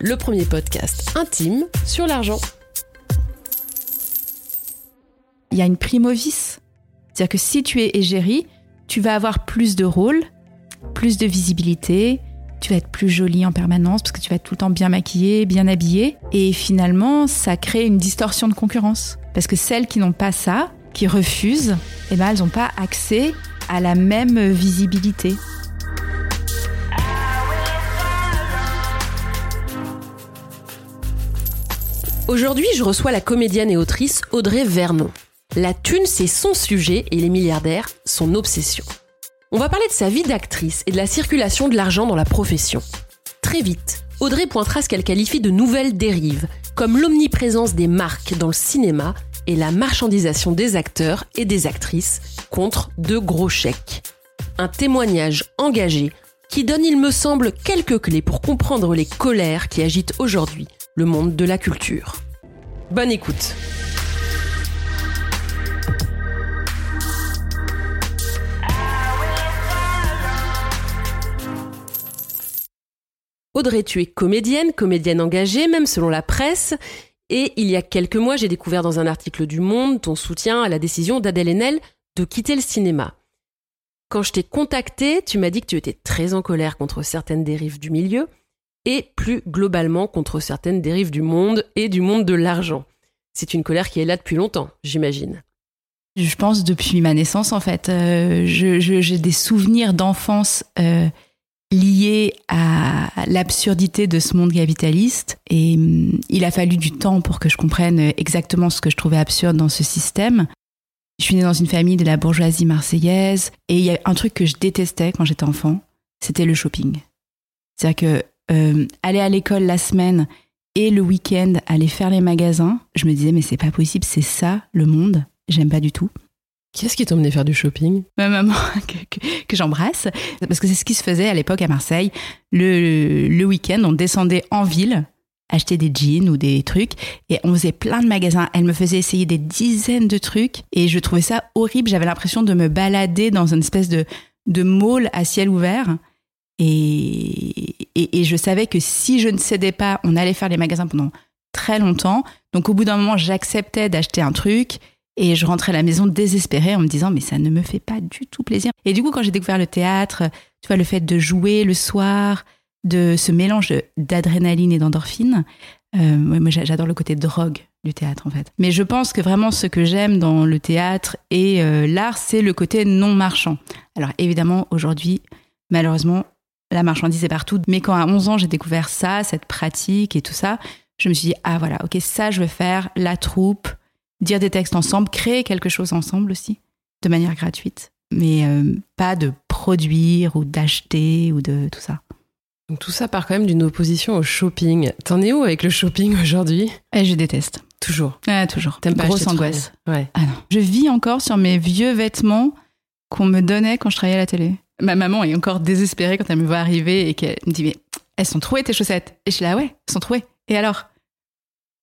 Le premier podcast intime sur l'argent. il y a une primovice. C'est-à-dire que si tu es égérie, tu vas avoir plus de rôles, plus de visibilité, tu vas être plus jolie en permanence parce que tu vas être tout le temps bien maquillée, bien habillée. Et finalement, ça crée une distorsion de concurrence. Parce que celles qui n'ont pas ça, qui refusent, eh ben, elles n'ont pas accès à la même visibilité. Aujourd'hui, je reçois la comédienne et autrice Audrey Vernon. La thune, c'est son sujet et les milliardaires, son obsession. On va parler de sa vie d'actrice et de la circulation de l'argent dans la profession. Très vite, Audrey pointera ce qu'elle qualifie de nouvelles dérives, comme l'omniprésence des marques dans le cinéma et la marchandisation des acteurs et des actrices contre de gros chèques. Un témoignage engagé qui donne, il me semble, quelques clés pour comprendre les colères qui agitent aujourd'hui le monde de la culture. Bonne écoute. Audrey, tu es comédienne, comédienne engagée, même selon la presse. Et il y a quelques mois, j'ai découvert dans un article du Monde ton soutien à la décision d'Adèle Haenel de quitter le cinéma. Quand je t'ai contacté, tu m'as dit que tu étais très en colère contre certaines dérives du milieu et plus globalement contre certaines dérives du monde et du monde de l'argent. C'est une colère qui est là depuis longtemps, j'imagine. Je pense depuis ma naissance, en fait. Euh, J'ai des souvenirs d'enfance euh, liés à l'absurdité de ce monde capitaliste. Et hum, il a fallu du temps pour que je comprenne exactement ce que je trouvais absurde dans ce système. Je suis née dans une famille de la bourgeoisie marseillaise. Et il y a un truc que je détestais quand j'étais enfant, c'était le shopping. C'est-à-dire que euh, aller à l'école la semaine et le week-end aller faire les magasins, je me disais mais c'est pas possible, c'est ça le monde. J'aime pas du tout. Qu'est-ce qui t'emmenait faire du shopping? Ma maman que, que- que j'embrasse, parce que c'est ce qui se faisait à l'époque à Marseille. Le, le week-end, on descendait en ville acheter des jeans ou des trucs et on faisait plein de magasins. Elle me faisait essayer des dizaines de trucs et je trouvais ça horrible. J'avais l'impression de me balader dans une espèce de, de mall à ciel ouvert. Et, et, je savais que si je ne cédais pas, on allait faire les magasins pendant très longtemps. Donc au bout d'un moment, j'acceptais d'acheter un truc et je rentrais à la maison désespérée en me disant mais ça ne me fait pas du tout plaisir. Et du coup, quand j'ai découvert le théâtre, tu vois, le fait de jouer le soir, de ce mélange d'adrénaline et d'endorphine, euh, moi j'a- j'adore le côté drogue du théâtre en fait. Mais je pense que vraiment ce que j'aime dans le théâtre et euh, l'art, c'est le côté non marchand. Alors évidemment, aujourd'hui, malheureusement, la marchandise est partout. Mais quand à 11 ans, j'ai découvert ça, cette pratique et tout ça, je me suis dit, ah voilà, ok, ça je veux faire, la troupe, dire des textes ensemble, créer quelque chose ensemble aussi, de manière gratuite. Mais euh, pas de produire ou d'acheter ou de tout ça. Donc tout ça part quand même d'une opposition au shopping. T'en es où avec le shopping aujourd'hui? Et je déteste. Toujours. Ah, toujours. T'aimes pas Grosse angoisse. Ouais. Ah non. Je vis encore sur mes vieux vêtements qu'on me donnait quand je travaillais à la télé. Ma maman est encore désespérée quand elle me voit arriver et qu'elle me dit Mais elles sont trouées tes chaussettes? Et je suis là, ouais, elles sont trouées. Et alors?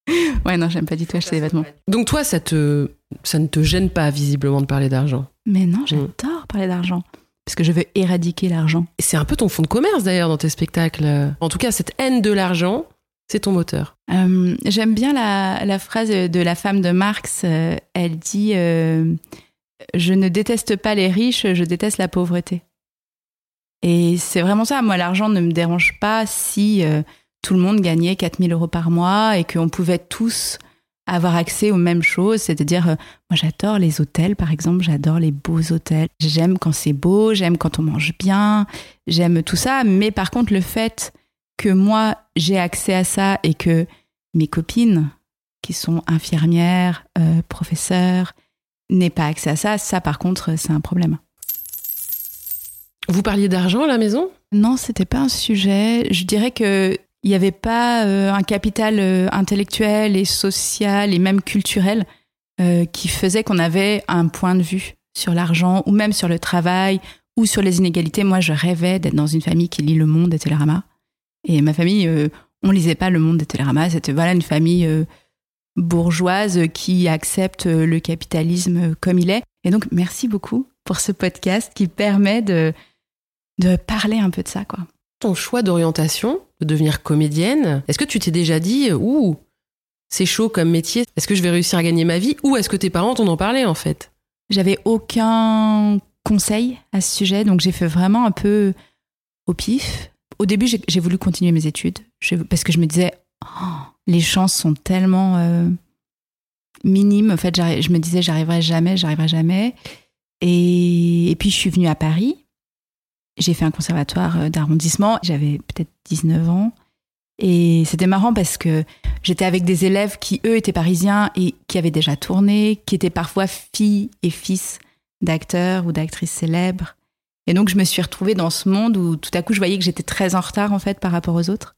Ouais, non, j'aime pas du tout acheter des vêtements. Donc toi, ça te, ça ne te gêne pas visiblement de parler d'argent? Mais non, j'adore parler d'argent. Parce que je veux éradiquer l'argent. Et c'est un peu ton fond de commerce d'ailleurs dans tes spectacles. En tout cas, cette haine de l'argent, c'est ton moteur. Euh, J'aime bien la, la phrase de la femme de Marx. euh, elle dit euh, Je ne déteste pas les riches, je déteste la pauvreté. Et c'est vraiment ça. Moi, l'argent ne me dérange pas si euh, tout le monde gagnait 4000 euros par mois et qu'on pouvait tous avoir accès aux mêmes choses. C'est-à-dire, euh, moi, j'adore les hôtels, par exemple. J'adore les beaux hôtels. J'aime quand c'est beau, j'aime quand on mange bien, j'aime tout ça. Mais par contre, le fait que moi, j'ai accès à ça et que mes copines, qui sont infirmières, euh, professeurs, n'aient pas accès à ça, ça, par contre, c'est un problème. Vous parliez d'argent à la maison? Non, c'était pas un sujet. Je dirais que il n'y avait pas euh, un capital euh, intellectuel et social et même culturel euh, qui faisait qu'on avait un point de vue sur l'argent ou même sur le travail ou sur les inégalités. Moi, je rêvais d'être dans une famille qui lit Le Monde et Télérama. Et ma famille, on lisait pas Le Monde et Télérama. C'était voilà une famille bourgeoise qui accepte le capitalisme comme il est. Et donc, merci beaucoup pour ce podcast qui permet de, de parler un peu de ça, quoi. Ton choix d'orientation, de devenir comédienne, est-ce que tu t'es déjà dit, ouh, c'est chaud comme métier, est-ce que je vais réussir à gagner ma vie? Ou est-ce que tes parents t'en ont parlé en fait? J'avais aucun conseil à ce sujet, donc j'ai fait vraiment un peu au pif. Au début, j'ai voulu continuer mes études parce que je me disais, oh, les chances sont tellement euh, minimes. En fait, je me disais, j'arriverai jamais, j'arriverai jamais. Et, et, puis, je suis venue à Paris j'ai fait un conservatoire euh, d'arrondissement, j'avais peut-être 19 ans. Et c'était marrant parce que j'étais avec des élèves qui, eux, étaient parisiens et qui avaient déjà tourné, qui étaient parfois filles et fils d'acteurs ou d'actrices célèbres. Et donc, je me suis retrouvée dans ce monde où tout à coup, je voyais que j'étais très en retard, en fait, par rapport aux autres.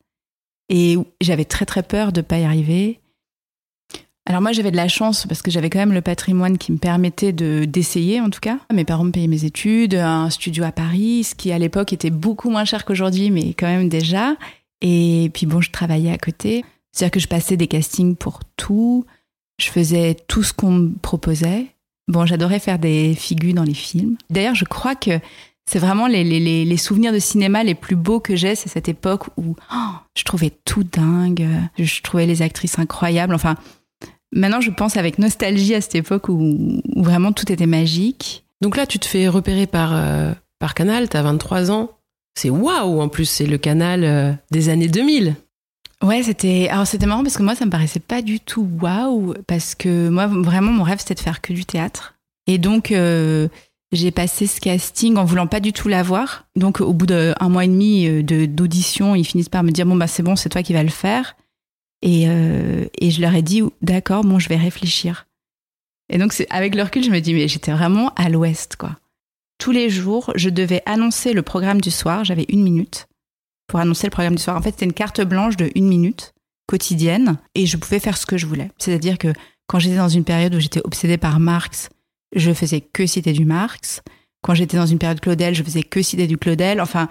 Et j'avais très, très peur de ne pas y arriver. Alors moi j'avais de la chance parce que j'avais quand même le patrimoine qui me permettait de d'essayer en tout cas. Mes parents me payaient mes études, un studio à Paris, ce qui à l'époque était beaucoup moins cher qu'aujourd'hui mais quand même déjà. Et puis bon, je travaillais à côté. C'est-à-dire que je passais des castings pour tout. Je faisais tout ce qu'on me proposait. Bon, j'adorais faire des figures dans les films. D'ailleurs, je crois que c'est vraiment les, les, les, souvenirs de cinéma les plus beaux que j'ai, c'est cette époque où oh, je trouvais tout dingue, je trouvais les actrices incroyables. Enfin, Maintenant, je pense avec nostalgie à cette époque où, vraiment tout était magique. Donc là, tu te fais repérer par, euh, par Canal, tu as 23 ans. C'est waouh En plus, c'est le Canal euh, des années 2000. Ouais, c'était alors c'était marrant parce que moi ça me paraissait pas du tout waouh parce que moi vraiment mon rêve c'était de faire que du théâtre. Et donc euh, j'ai passé ce casting en voulant pas du tout l'avoir. Donc au bout d'un mois et demi de d'audition, ils finissent par me dire bon bah c'est bon, c'est toi qui vas le faire. Et, euh, et je leur ai dit, d'accord, bon, je vais réfléchir. Et donc, avec le recul, je me dis, mais j'étais vraiment à l'ouest, quoi. Tous les jours, je devais annoncer le programme du soir. J'avais une minute pour annoncer le programme du soir. En fait, c'était une carte blanche de une minute quotidienne et je pouvais faire ce que je voulais. C'est-à-dire que quand j'étais dans une période où j'étais obsédée par Marx, je faisais que citer du Marx. Quand j'étais dans une période Claudel, je faisais que citer du Claudel. Enfin,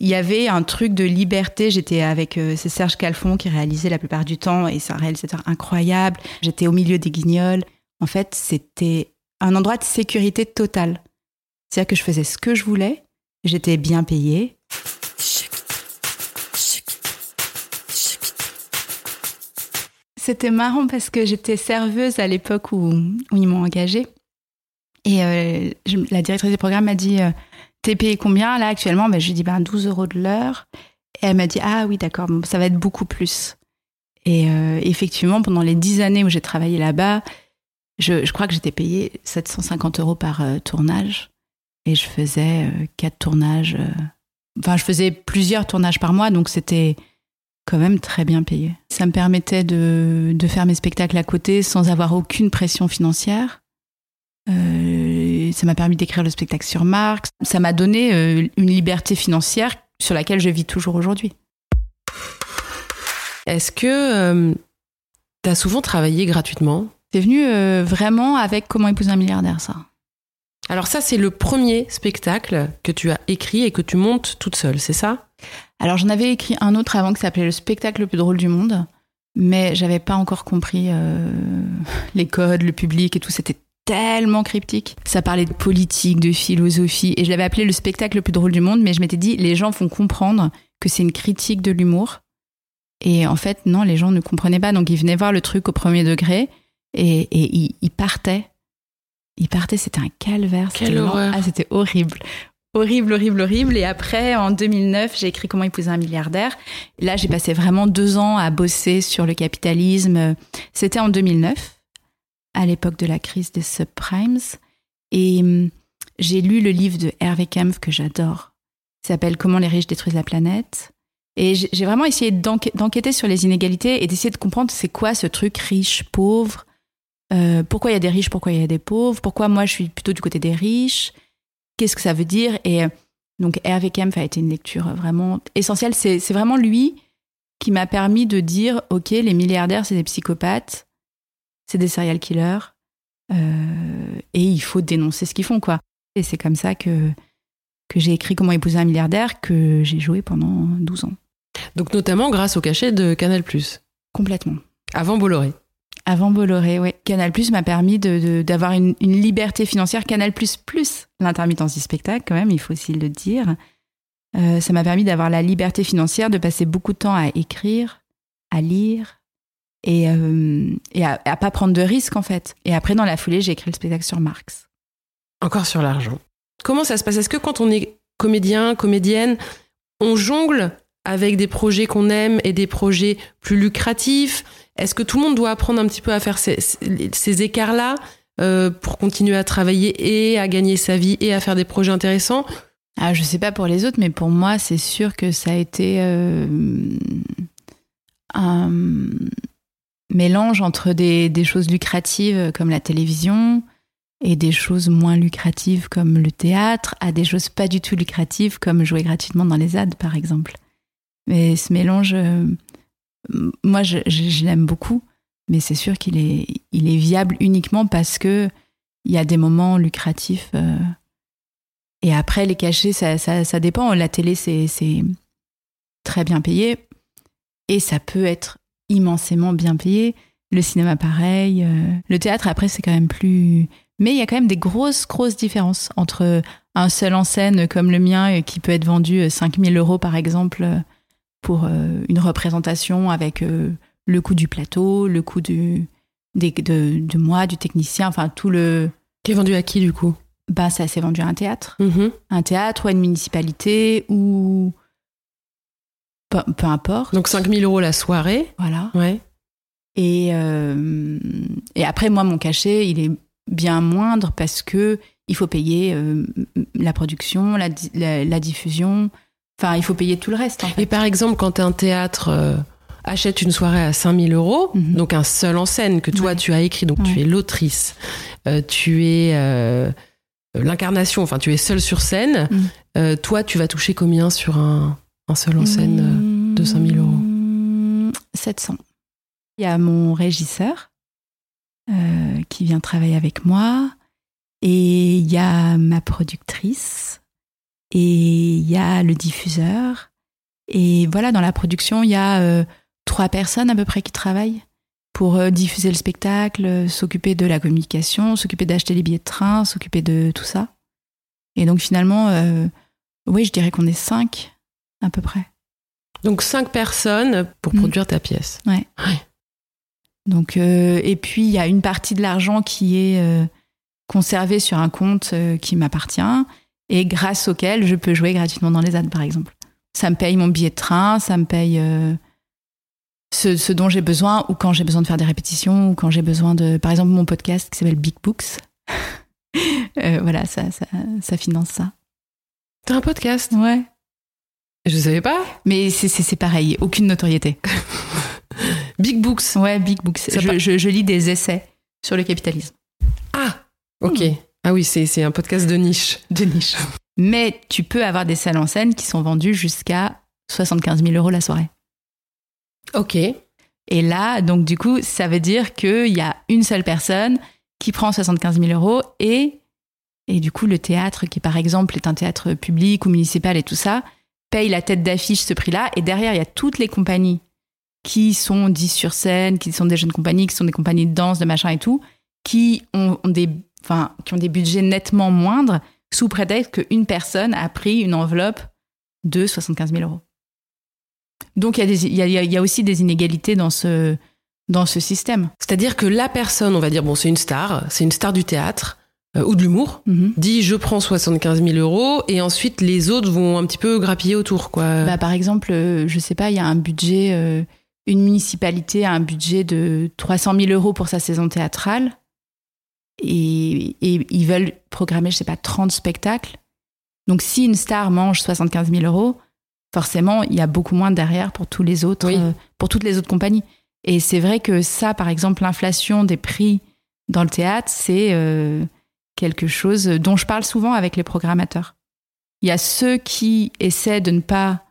il y avait un truc de liberté. J'étais avec euh, Serge Calfon qui réalisait la plupart du temps et c'est un réalisateur incroyable. J'étais au milieu des guignols. En fait, c'était un endroit de sécurité totale. C'est-à-dire que je faisais ce que je voulais, j'étais bien payée. C'était marrant parce que j'étais serveuse à l'époque où, où ils m'ont engagée. Et euh, la directrice du programme m'a dit euh, T'es payé combien là actuellement? Ben, Je lui dis ben, 12 euros de l'heure. Et elle m'a dit Ah oui, d'accord, ça va être beaucoup plus. Et euh, effectivement, pendant les 10 années où j'ai travaillé là-bas, je, crois que j'étais payée 750 euros par euh, tournage. Et je faisais euh, quatre tournages. Enfin, je faisais plusieurs tournages par mois, donc c'était quand même très bien payé. Ça me permettait de faire mes spectacles à côté sans avoir aucune pression financière. Euh, ça m'a permis d'écrire le spectacle sur Marx. Ça m'a donné euh, une liberté financière sur laquelle je vis toujours aujourd'hui. Est-ce que euh, tu as souvent travaillé gratuitement? C'est venu vraiment avec Comment épouser un milliardaire, ça. Alors ça, c'est le premier spectacle que tu as écrit et que tu montes toute seule, c'est ça? Alors j'en avais écrit un autre avant qui s'appelait Le spectacle le plus drôle du monde, mais j'avais pas encore compris les codes, le public et tout. C'était tellement cryptique. Ça parlait de politique, de philosophie, et je l'avais appelé le spectacle le plus drôle du monde, mais je m'étais dit, les gens font comprendre que c'est une critique de l'humour. Et en fait, non, les gens ne comprenaient pas, donc ils venaient voir le truc au premier degré, et, ils, partaient. Ils partaient, c'était un calvaire. Quelle horreur. Ah, c'était horrible. Horrible, horrible, horrible. Et après, en 2009, j'ai écrit Comment épouser un milliardaire. Là, j'ai passé vraiment deux ans à bosser sur le capitalisme. C'était en 2009 à l'époque de la crise des subprimes. Et hum, j'ai lu le livre de Hervé Kempf que j'adore. Il s'appelle Comment les riches détruisent la planète. Et j'ai vraiment essayé d'enquêter sur les inégalités et d'essayer de comprendre c'est quoi ce truc riche, pauvre. Euh, pourquoi il y a des riches, pourquoi il y a des pauvres, pourquoi moi je suis plutôt du côté des riches, qu'est-ce que ça veut dire? Et Donc Hervé Kempf a été une lecture vraiment essentielle. C'est vraiment lui qui m'a permis de dire, OK, les milliardaires, c'est des psychopathes, c'est des serial killers, euh, et il faut dénoncer ce qu'ils font, quoi. Et c'est comme ça que, que j'ai écrit Comment épouser un milliardaire, que j'ai joué pendant 12 ans. Donc notamment grâce au cachet de Canal+. Complètement. Avant Bolloré. Avant Bolloré, oui. Canal Plus m'a permis de- de- d'avoir une, une liberté financière. Canal Plus plus l'intermittence du spectacle, quand même, il faut aussi le dire. Euh, ça m'a permis d'avoir la liberté financière, de passer beaucoup de temps à écrire, à lire et, euh, et à, à pas prendre de risques, en fait. Et après, dans la foulée, j'ai écrit le spectacle sur Marx. Encore sur l'argent. Comment ça se passe? Est-ce que quand on est comédien, comédienne, on jongle avec des projets qu'on aime et des projets plus lucratifs? Est-ce que tout le monde doit apprendre un petit peu à faire ces, écarts-là euh, pour continuer à travailler et à gagner sa vie et à faire des projets intéressants? Ah, je sais pas pour les autres, mais pour moi, c'est sûr que ça a été euh, un mélange entre des, choses lucratives comme la télévision et des choses moins lucratives comme le théâtre, à des choses pas du tout lucratives comme jouer gratuitement dans les ZAD, par exemple. Mais ce mélange, euh, moi, je, l'aime beaucoup, mais c'est sûr qu'il est, il est viable uniquement parce que il y a des moments lucratifs. euh, et après, les cachets, ça, ça, ça dépend. La télé, c'est très bien payé. Et ça peut être immensément bien payé. Le cinéma, pareil. euh, Le théâtre, après, c'est quand même plus... Mais il y a quand même des grosses, grosses différences entre un seul en scène comme le mien, euh, qui peut être vendu euh, 5000 euros, par exemple, euh, pour euh, une représentation avec euh, le coût du plateau, le coût du, des- de, de moi, du technicien, enfin, tout le... Qui est vendu à qui du coup? Ben, ça s'est vendu à un théâtre Mhm. un théâtre ou à une municipalité ou peu, peu importe. Donc 5000 euros la soirée. Voilà. Ouais. Et, euh, et après, moi, mon cachet, il est bien moindre parce que il faut payer euh, la production, la, di- la, la diffusion. Enfin, il faut payer tout le reste. En fait. Et par exemple, quand un théâtre euh, achète une soirée à 5000 euros, Mhm. donc un seul en scène que toi Ouais. tu as écrit, donc tu es l'autrice, tu es l'incarnation, enfin tu es seule sur scène, Mhm. toi tu vas toucher combien sur un, un seul en scène euh, de 5000 euros Mmh, 700. Il y a mon régisseur euh, qui vient travailler avec moi. Et il y a ma productrice. Et il y a le diffuseur. Et voilà, dans la production, il y a euh, trois personnes à peu près qui travaillent pour diffuser le spectacle, s'occuper de la communication, s'occuper d'acheter les billets de train, s'occuper de tout ça. Et donc finalement, oui, je dirais qu'on est cinq à peu près. Donc 5 personnes pour Mhm. produire ta pièce. Donc, euh, et puis il y a une partie de l'argent qui est euh, conservée sur un compte euh, qui m'appartient et grâce auquel je peux jouer gratuitement dans les ZAD, par exemple. Ça me paye mon billet de train, ça me paye ce, ce dont j'ai besoin ou quand j'ai besoin de faire des répétitions ou quand j'ai besoin de, par exemple, mon podcast qui s'appelle Big Books. Voilà, ça, ça, ça finance ça. T'as un podcast? Ouais. Je savais pas. Mais c'est- pareil, aucune notoriété. Big Books. Ouais, Big Books. Je, pa- je- je lis des essais sur le capitalisme. Ah, ok. Hmm. Ah oui, c'est c'est un podcast de niche. de niche. Mais tu peux avoir des salles en scène qui sont vendues jusqu'à 75 000 euros la soirée. Ok. Et là, donc du coup, ça veut dire qu'il y a une seule personne qui prend 75 000 euros et, et du coup, le théâtre, qui par exemple est un théâtre public ou municipal et tout ça, paye la tête d'affiche ce prix-là. Et derrière, il y a toutes les compagnies qui sont 10 sur scène, qui sont des jeunes compagnies, qui sont des compagnies de danse, de machin et tout, qui ont, des, enfin, qui ont des budgets nettement moindres sous prétexte qu'une personne a pris une enveloppe de 75 000 euros. Donc il y, a il y a- aussi des inégalités dans ce, dans ce système. C'est-à-dire que la personne, on va dire, bon, c'est une star, c'est une star du théâtre ou de l'humour, Mhm. dit je prends 75 000 euros et ensuite les autres vont un petit peu grappiller autour, quoi. Bah, par exemple, euh, je sais pas, il y a un budget, euh, une municipalité a un budget de 300 000 euros pour sa saison théâtrale et, et ils veulent programmer, je sais pas, 30 spectacles. Donc si une star mange 75 000 euros, forcément, il y a beaucoup moins derrière pour tous les autres, Oui. euh, pour toutes les autres compagnies. Et c'est vrai que ça, par exemple, l'inflation des prix dans le théâtre, c'est euh, quelque chose dont je parle souvent avec les programmateurs. Il y a ceux qui essaient de ne pas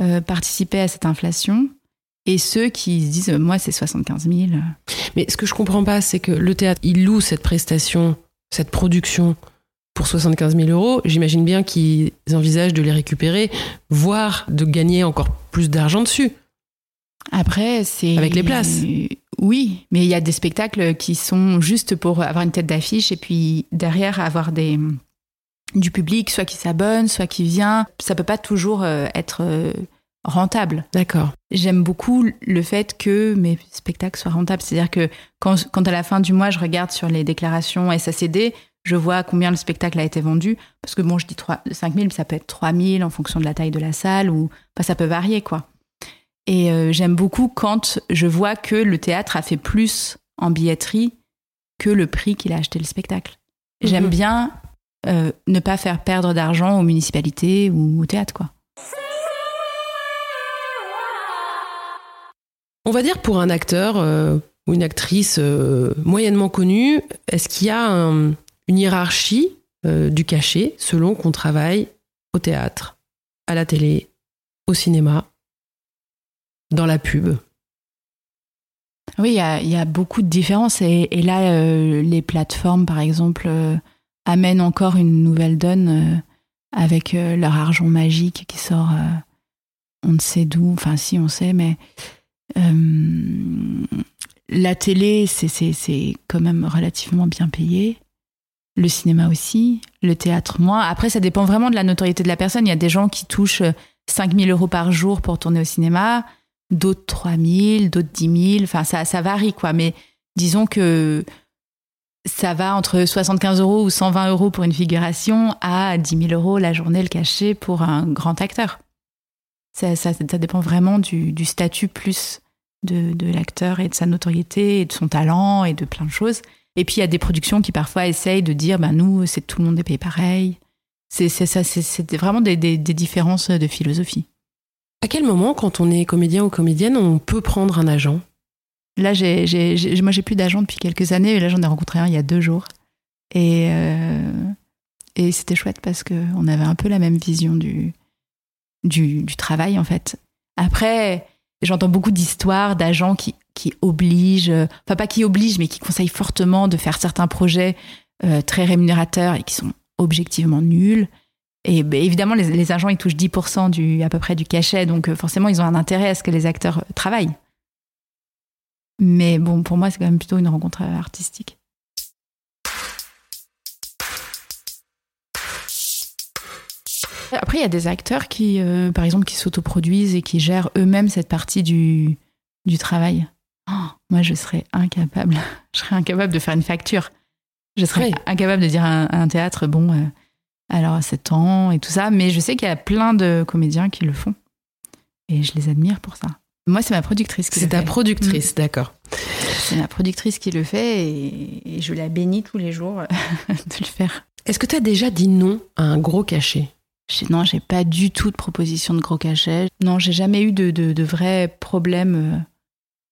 euh, participer à cette inflation et ceux qui se disent moi c'est 75 000. Mais ce que je comprends pas, c'est que le théâtre, il loue cette prestation, cette production pour 75 000 euros. J'imagine bien qu'ils envisagent de les récupérer, voire de gagner encore plus d'argent dessus. Après, c'est. Avec les places. Oui, mais il y a des spectacles qui sont juste pour avoir une tête d'affiche et puis derrière avoir des du public, soit qui s'abonne, soit qui vient. Ça peut pas toujours euh, être euh, rentable. D'accord. J'aime beaucoup le fait que mes spectacles soient rentables. C'est-à-dire que quand, quand, à la fin du mois, je regarde sur les déclarations SACD, je vois combien le spectacle a été vendu. Parce que bon, je dis 3, 5 000, ça peut être 3 000 en fonction de la taille de la salle, ou enfin, ça peut varier, quoi. Et euh, j'aime beaucoup quand je vois que le théâtre a fait plus en billetterie que le prix qu'il a acheté le spectacle. J'aime mhm. bien euh, ne pas faire perdre d'argent aux municipalités ou au théâtre, quoi. On va dire pour un acteur euh, ou une actrice moyennement connue, est-ce qu'il y a une hiérarchie du cachet selon qu'on travaille au théâtre, à la télé, au cinéma dans la pub Oui, il y, a, beaucoup de différences. Et, là, euh, les plateformes, par exemple, euh, amènent encore une nouvelle donne euh, avec leur argent magique qui sort, on ne sait d'où, enfin si on sait, mais la télé, c'est quand même relativement bien payé. Le cinéma aussi, le théâtre moins. Après, ça dépend vraiment de la notoriété de la personne. Il y a des gens qui touchent 5000 euros par jour pour tourner au cinéma d'autres 3000, d'autres 10 000. Enfin, ça, ça varie, quoi. Mais disons que ça va entre 75 euros ou 120 euros pour une figuration à 10 000 euros la journée, le cachet pour un grand acteur. Ça, ça, dépend vraiment du, statut plus de, l'acteur et de sa notoriété et de son talent et de plein de choses. Et puis il y a des productions qui parfois essayent de dire, ben nous, c'est tout le monde est payé pareil. C'est ça, c'est vraiment des différences de philosophie. À quel moment, quand on est comédien ou comédienne, on peut prendre un agent? Là, j'ai, moi, j'ai plus d'agent depuis quelques années, et là, j'en ai rencontré un il y a deux jours. Et, euh, et c'était chouette parce qu'on avait un peu la même vision du, du, travail, en fait. Après, j'entends beaucoup d'histoires d'agents qui, qui obligent, enfin, pas qui obligent, mais qui conseillent fortement de faire certains projets euh, très rémunérateurs et qui sont objectivement nuls. Et bah, évidemment, les, agents, ils touchent 10% du, à peu près du cachet, donc euh, forcément, ils ont un intérêt à ce que les acteurs euh, travaillent. Mais bon, pour moi, c'est quand même plutôt une rencontre euh, artistique. Après, il y a des acteurs qui, par exemple, qui s'autoproduisent et qui gèrent eux-mêmes cette partie du, du travail. Oh, moi, je serais incapable. Je serais incapable de faire une facture. Je serais incapable de dire à un, théâtre, bon, alors à 7 ans et tout ça. Mais je sais qu'il y a plein de comédiens qui le font. Et je les admire pour ça. Moi, c'est ma productrice qui le fait. C'est ta productrice, mm. d'accord. C'est ma productrice qui le fait et, je la bénis tous les jours de le faire. Est-ce que tu as déjà dit non à un gros cachet? Non, j'ai pas du tout de proposition de gros cachet. Non, j'ai jamais eu de, de, vrais problèmes.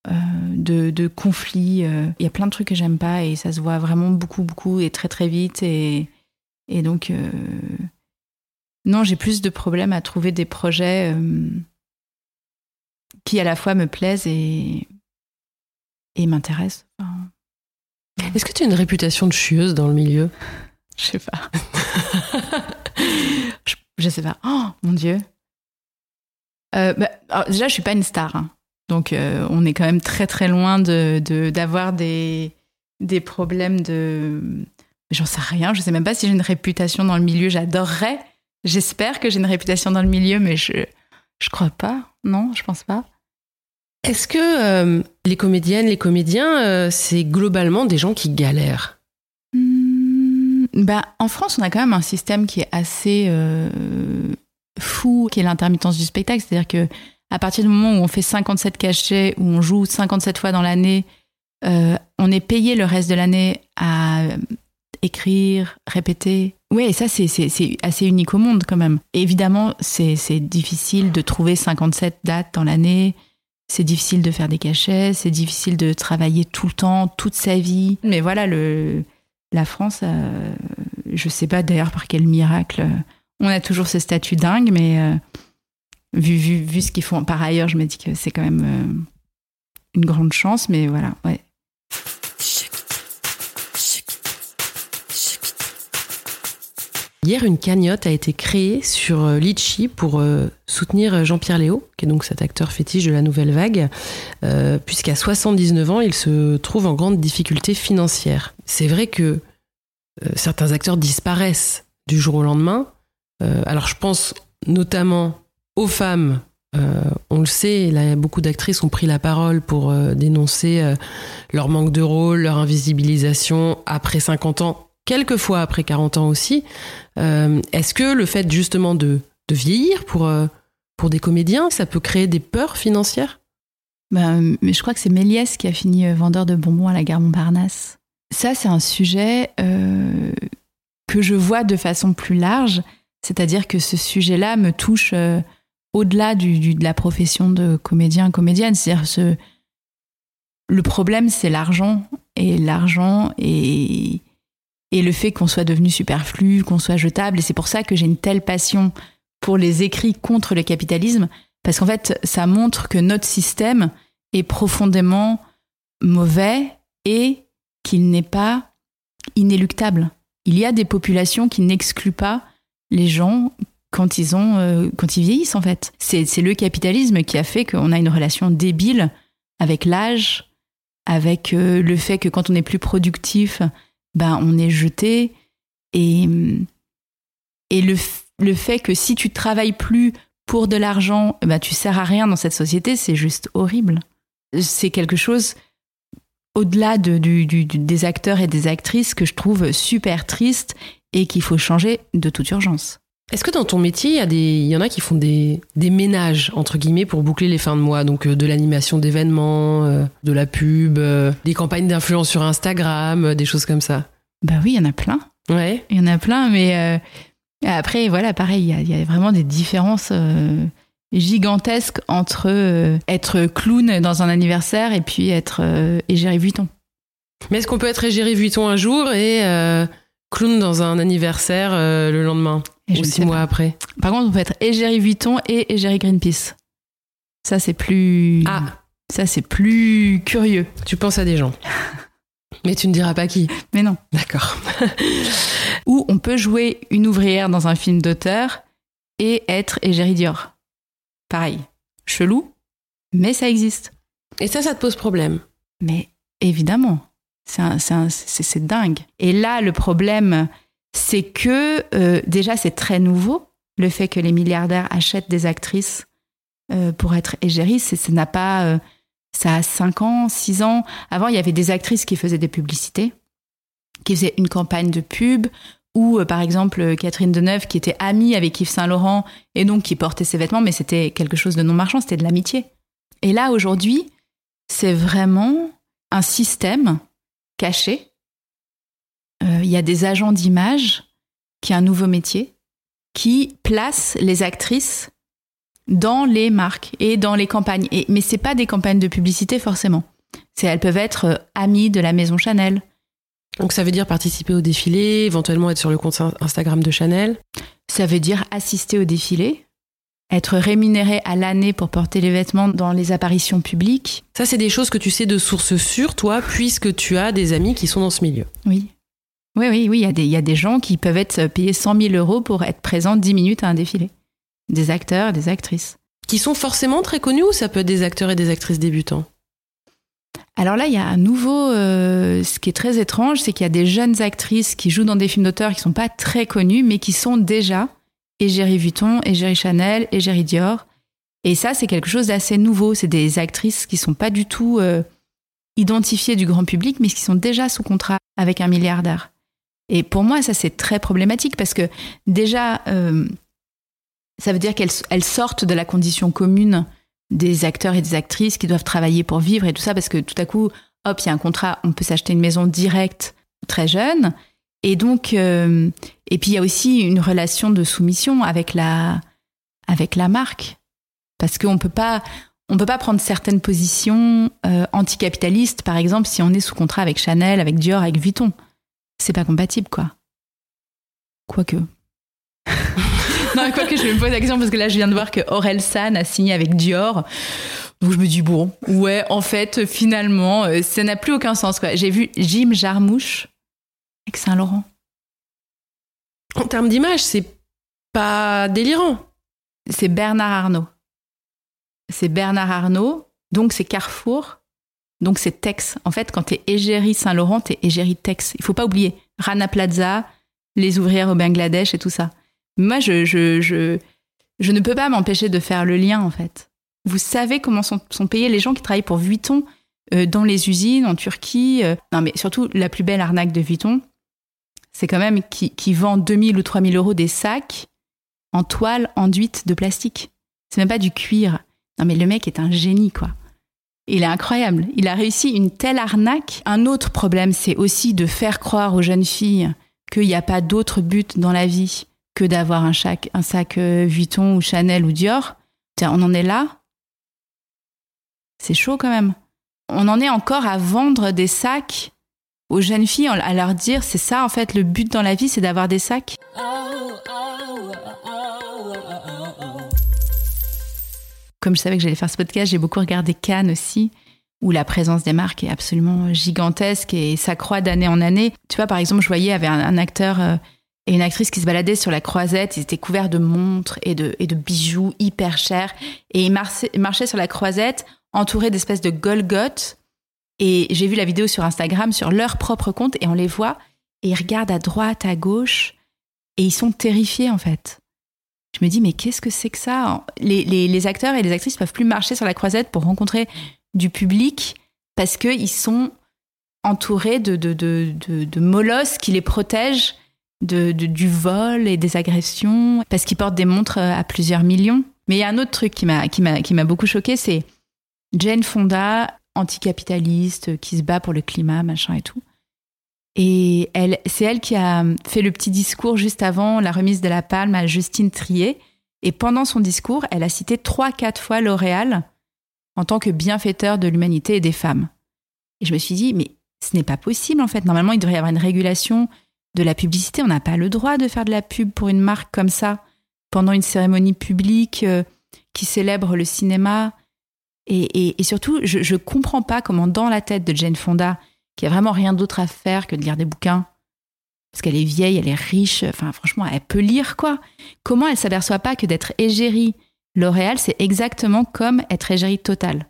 Euh, de, de conflits. Euh. Il y a plein de trucs que j'aime pas et ça se voit vraiment beaucoup, beaucoup et très, très vite. Et, et donc, euh, non, j'ai plus de problèmes à trouver des projets euh, qui à la fois me plaisent et, et m'intéressent. Est-ce que tu as une réputation de chieuse dans le milieu? Je sais pas. je, je, sais pas. Oh, mon Dieu. Euh, bah, déjà, je suis pas une star. Hein. Donc, on est quand même très très loin d'avoir de, des, des problèmes de J'en sais rien, je sais même pas si j'ai une réputation dans le milieu. J'adorerais. J'espère que j'ai une réputation dans le milieu, mais je je crois pas. Non, je pense pas. Est-ce que euh, les comédiennes, les comédiens, euh, c'est globalement des gens qui galèrent? Hmm, bah, En France, on a quand même un système qui est assez euh, fou, qui est l'intermittence du spectacle. C'est-à-dire que à partir du moment où on fait 57 cachets, où on joue 57 fois dans l'année, on est payé le reste de l'année à écrire, répéter. Oui, ça, c'est assez unique au monde quand même. évidemment, c'est difficile de trouver 57 dates dans l'année. C'est difficile de faire des cachets, c'est difficile de travailler tout le temps, toute sa vie. Mais voilà, le, la France, je euh, je sais pas d'ailleurs par quel miracle on a toujours ce statut dingue, mais euh, vu, vu, vu ce qu'ils font par ailleurs, je me dis que c'est quand même euh, une grande chance, mais voilà, ouais. Hier, une cagnotte a été créée sur euh, Litchi pour euh, soutenir euh, Jean-Pierre Léo, qui est donc cet acteur fétiche de la nouvelle vague, puisqu'à 79 ans, il se trouve en grande difficulté financière. C'est vrai que certains acteurs disparaissent du jour au lendemain. Alors, je pense notamment aux femmes. On le sait, beaucoup d'actrices ont pris la parole pour dénoncer leur manque de rôle, leur invisibilisation après 50 ans, quelquefois après 40 ans aussi. Euh, Est-ce que le fait justement de, de vieillir pour, euh, pour des comédiens, ça peut créer des peurs financières? Ben, je crois que c'est Méliès qui a fini euh, vendeur de bonbons à la gare Montparnasse. Ça, c'est un sujet que je vois de façon plus large, c'est-à-dire que ce sujet-là me touche au-delà du, de la profession de comédien, comédienne. C'est-à-dire ce, le problème, c'est l'argent et l'argent et, et le fait qu'on soit devenu superflu, qu'on soit jetable. Et c'est pour ça que j'ai une telle passion pour les écrits contre le capitalisme, parce qu'en fait, ça montre que notre système est profondément mauvais et qu'il n'est pas inéluctable. Il y a des populations qui n'excluent pas les gens quand ils ont euh, quand ils vieillissent en fait. C'est le capitalisme qui a fait qu'on a une relation débile avec l'âge, avec euh, le fait que quand on est plus productif, ben on est jeté et et le le fait que si tu travailles plus pour de l'argent, ben tu sers à rien dans cette société, c'est juste horrible. C'est quelque chose au-delà de- du- du- des acteurs et des actrices que je trouve super triste et qu'il faut changer de toute urgence. Est-ce que dans ton métier, il y, a des, il y en a qui font des, des ménages, entre guillemets, pour boucler les fins de mois? Donc euh, de l'animation d'événements, euh, de la pub, euh, des campagnes d'influence sur Instagram, des choses comme ça? Bah oui, il y en a plein. Ouais. Il y en a plein, mais euh, après, voilà, pareil, il y a, il y a vraiment des différences euh, gigantesques entre euh, être clown dans un anniversaire et puis être euh, égérie Vuitton. Mais est-ce qu'on peut être égérie Vuitton un jour et euh, clown dans un anniversaire le lendemain? Et Ou six mois pas. après Par contre, on peut être égérie Vuitton et égérie Greenpeace. Ça, c'est plus. Ah, Ça, c'est plus curieux. tu penses à des gens. Mais tu ne diras pas qui. Mais non. D'accord. Ou on peut jouer une ouvrière dans un film d'auteur et être égérie Dior. Pareil. Chelou, mais ça existe. Et ça, ça te pose problème Mais évidemment, c'est dingue. Et là, le problème, c'est que euh, déjà, c'est très nouveau, le fait que les milliardaires achètent des actrices euh, pour être égéries. c'est- Ça n'a pas. euh, ça a 5 ans, 6 ans. Avant, il y avait des actrices qui faisaient des publicités, qui faisaient une campagne de pub, ou euh, par exemple Catherine Deneuve qui était amie avec Yves Saint Laurent et donc qui portait ses vêtements, mais c'était quelque chose de non marchand, c'était de l'amitié. Et là, aujourd'hui, c'est vraiment un système caché. Euh, Il y a des agents d'image, qui est un nouveau métier, qui placent les actrices dans les marques et dans les campagnes. Et, mais c'est pas des campagnes de publicité forcément. C'est, elles peuvent être euh, amies de la maison Chanel. Donc ça veut dire participer au défilé, éventuellement être sur le compte Instagram de Chanel? Ça veut dire assister au défilé, être rémunéré à l'année pour porter les vêtements dans les apparitions publiques. Ça, c'est des choses que tu sais de source sûre, toi, puisque tu as des amis qui sont dans ce milieu. Oui. Oui, oui, oui. Il y, a des- il y a des gens qui peuvent être payés 100 000 euros pour être présents 10 minutes à un défilé. Des acteurs et des actrices. Qui sont forcément très connus ou ça peut être des acteurs et des actrices débutants? Alors là, il y a un nouveau. euh, ce qui est très étrange, c'est qu'il y a des jeunes actrices qui jouent dans des films d'auteur qui sont pas très connus, mais qui sont déjà Égérie Vuitton, Égérie Chanel, Égérie Dior. Et ça, c'est quelque chose d'assez nouveau. C'est des actrices qui sont pas du tout euh, identifiées du grand public, mais qui sont déjà sous contrat avec un milliardaire. Et pour moi, ça, c'est très problématique parce que déjà, euh, ça veut dire qu'elles elles sortent de la condition commune des acteurs et des actrices qui doivent travailler pour vivre et tout ça, parce que tout à coup, hop, il y a un contrat, on peut s'acheter une maison directe très jeune. Et donc, euh, et puis il y a aussi une relation de soumission avec la, avec la marque. Parce qu'on peut pas, on peut pas prendre certaines positions euh, anticapitalistes, par exemple, si on est sous contrat avec Chanel, avec Dior, avec Vuitton. C'est pas compatible, quoi. Quoique. non, quoi que je me pose la question parce que là, je viens de voir que Aurel San a signé avec Dior. Donc je me dis bon, ouais, en fait, finalement, euh, ça n'a plus aucun sens. Quoi. J'ai vu Jim Jarmouche avec Saint Laurent. En termes d'image, c'est pas délirant. C'est Bernard Arnault. C'est Bernard Arnault, donc c'est Carrefour, donc c'est Tex. En fait, quand t'es égérie Saint-Laurent, t'es égérie Tex. Il faut pas oublier Rana Plaza, les ouvrières au Bangladesh et tout ça. Moi, je, je, je, je ne peux pas m'empêcher de faire le lien, en fait. Vous savez comment sont, sont payés les gens qui travaillent pour Vuitton euh, dans les usines en Turquie. euh. non, mais surtout, la plus belle arnaque de Vuitton, c'est quand même qui, qui vend 2000 ou 3000 euros des sacs en toile enduite de plastique. C'est même pas du cuir. Non, mais le mec est un génie, quoi. Il est incroyable. Il a réussi une telle arnaque. Un autre problème, c'est aussi de faire croire aux jeunes filles qu'il n'y a pas d'autre but dans la vie que d'avoir un, sac- un sac euh, Vuitton ou Chanel ou Dior. On en est là. C'est chaud quand même. On en est encore à vendre des sacs aux jeunes filles, à leur dire c'est ça en fait le but dans la vie, c'est d'avoir des sacs. Comme je savais que j'allais faire ce podcast, j'ai beaucoup regardé Cannes aussi, où la présence des marques est absolument gigantesque et ça croît d'année en année. Tu vois, par exemple, je voyais, avait un, un acteur euh, et une actrice qui se baladaient sur la croisette, ils étaient couverts de montres et de, bijoux hyper chers, et ils marchaient, sur la croisette entourés d'espèces de Golgoth. Et j'ai vu la vidéo sur Instagram sur leur propre compte, et on les voit, et ils regardent à droite, à gauche, et ils sont terrifiés en fait. Je me dis, mais qu'est-ce que c'est que ça les, acteurs et les actrices peuvent plus marcher sur la croisette pour rencontrer du public parce qu'ils sont entourés de, de, de, de, molosses qui les protègent du vol et des agressions, parce qu'ils portent des montres à plusieurs millions. Mais il y a un autre truc qui m'a beaucoup choqué, c'est Jane Fonda, anticapitaliste, qui se bat pour le climat, machin et tout. Et c'est elle qui a fait le petit discours juste avant la remise de la palme à Justine Trier. Et pendant son discours, elle a cité trois, quatre fois L'Oréal en tant que bienfaiteur de l'humanité et des femmes. Et je me suis dit, mais ce n'est pas possible en fait. Normalement, il devrait y avoir une régulation de la publicité. On n'a pas le droit de faire de la pub pour une marque comme ça pendant une cérémonie publique euh, qui célèbre le cinéma. Et- et surtout, je ne comprends pas comment dans la tête de Jane Fonda, qui a vraiment rien d'autre à faire que de lire des bouquins, parce qu'elle est vieille, elle est riche, enfin franchement, elle peut lire quoi. Comment elle s'aperçoit pas que d'être égérie L'Oréal, c'est exactement comme être égérie totale.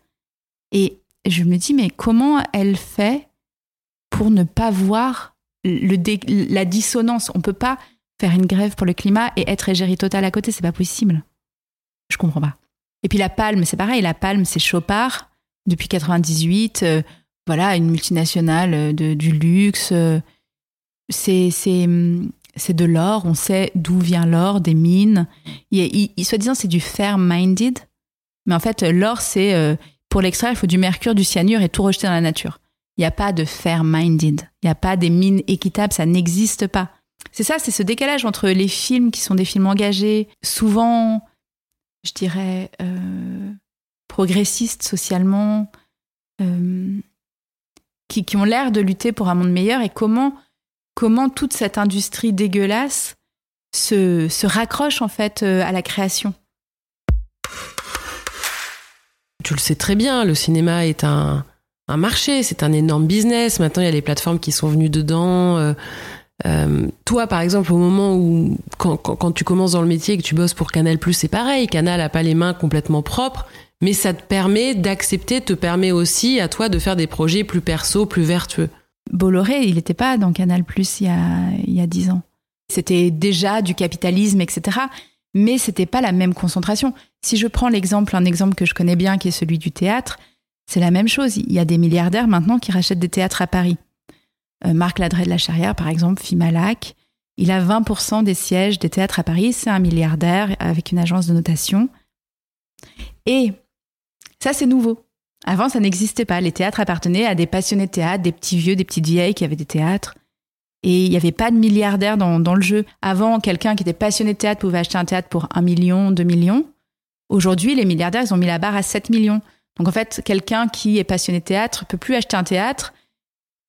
Et je me dis, mais comment elle fait pour ne pas voir la dissonance? On peut pas faire une grève pour le climat et être égérie totale à côté, c'est pas possible. Je comprends pas. Et puis la Palme, c'est pareil, la Palme, c'est Chopard depuis 98, euh, voilà, une multinationale euh, de, du luxe. euh, hum, c'est de l'or, on sait d'où vient l'or, des mines. Il, il- soi-disant, c'est du fair-minded, mais en fait, l'or, c'est euh, pour l'extraire, il faut du mercure, du cyanure et tout rejeter dans la nature. Il n'y a pas de fair-minded. Il n'y a pas des mines équitables, ça n'existe pas. C'est ça, c'est ce décalage entre les films qui sont des films engagés, souvent, je dirais, progressistes socialement, qui, ont l'air de lutter pour un monde meilleur, et comment, comment toute cette industrie dégueulasse se, se raccroche en fait euh, à la création. Tu le sais très bien, le cinéma est un, un marché, c'est un énorme business. Maintenant, il y a les plateformes qui sont venues dedans. Euh, euh, toi, par exemple, au moment où, quand, quand, quand tu commences dans le métier et que tu bosses pour Canal+, c'est pareil. Canal n'a pas les mains complètement propres, mais ça te permet d'accepter, te permet aussi à toi de faire des projets plus perso, plus vertueux. Bolloré, il n'était pas dans Canal Plus il y a dix ans. C'était déjà du capitalisme, etc. Mais c'était pas la même concentration. Si je prends l'exemple, un exemple que je connais bien, qui est celui du théâtre, c'est la même chose. Il y a des milliardaires maintenant qui rachètent des théâtres à Paris. Euh, Marc Ladré de la Charrière, par exemple, Fimalac, il a 20% des sièges des théâtres à Paris. C'est un milliardaire avec une agence de notation. Et ça, c'est nouveau. Avant, ça n'existait pas. Les théâtres appartenaient à des passionnés de théâtre, des petits vieux, des petites vieilles qui avaient des théâtres. Et il n'y avait pas de milliardaires dans, dans le jeu. Avant, quelqu'un qui était passionné de théâtre pouvait acheter un théâtre pour 1 million, 2 millions. Aujourd'hui, les milliardaires, ils ont mis la barre à 7 millions. Donc en fait, quelqu'un qui est passionné de théâtre peut plus acheter un théâtre.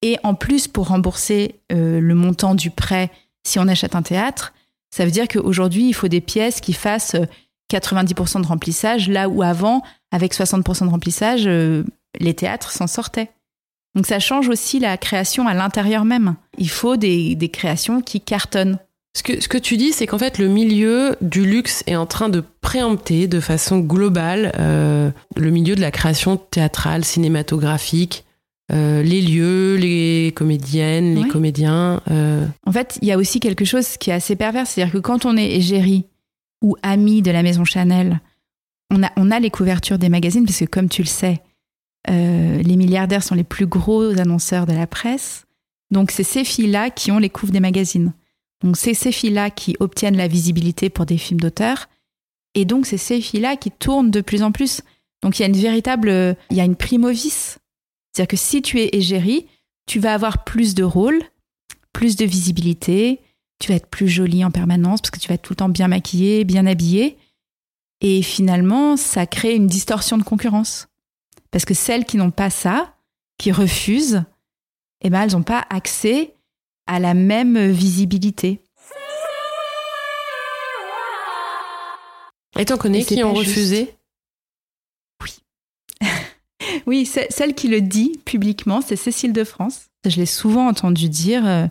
Et en plus, pour rembourser euh, le montant du prêt, si on achète un théâtre, Ça veut dire qu'aujourd'hui, il faut des pièces qui fassent 90% de remplissage, là où avant, avec 60% de remplissage, euh, les théâtres s'en sortaient. Donc ça change aussi la création à l'intérieur même. Il faut des, des créations qui cartonnent. Ce que, ce que tu dis, c'est qu'en fait, le milieu du luxe est en train de préempter de façon globale euh, le milieu de la création théâtrale, cinématographique, euh, les lieux, les comédiennes, les Ouais. comédiens. euh, En fait, il y a aussi quelque chose qui est assez pervers, c'est-à-dire que quand on est égérie ou ami de la maison Chanel, on a, on a les couvertures des magazines, parce que comme tu le sais, euh, les milliardaires sont les plus gros annonceurs de la presse. Donc c'est ces filles-là qui ont les couves des magazines. Donc c'est ces filles-là qui obtiennent la visibilité pour des films d'auteur. Et donc c'est ces filles-là qui tournent de plus en plus. Donc il y a une véritable, il y a une primovice. C'est-à-dire que si tu es égérie, tu vas avoir plus de rôles, plus de visibilité, tu vas être plus jolie en permanence parce que tu vas être tout le temps bien maquillée, bien habillée. Et finalement, ça crée une distorsion de concurrence. Parce que celles qui n'ont pas ça, qui refusent, eh ben, elles n'ont pas accès à la même visibilité. Et t'en connais qui ont juste. refusé? Oui, ce- celle qui le dit publiquement, c'est Cécile de France. Je l'ai souvent entendu dire euh,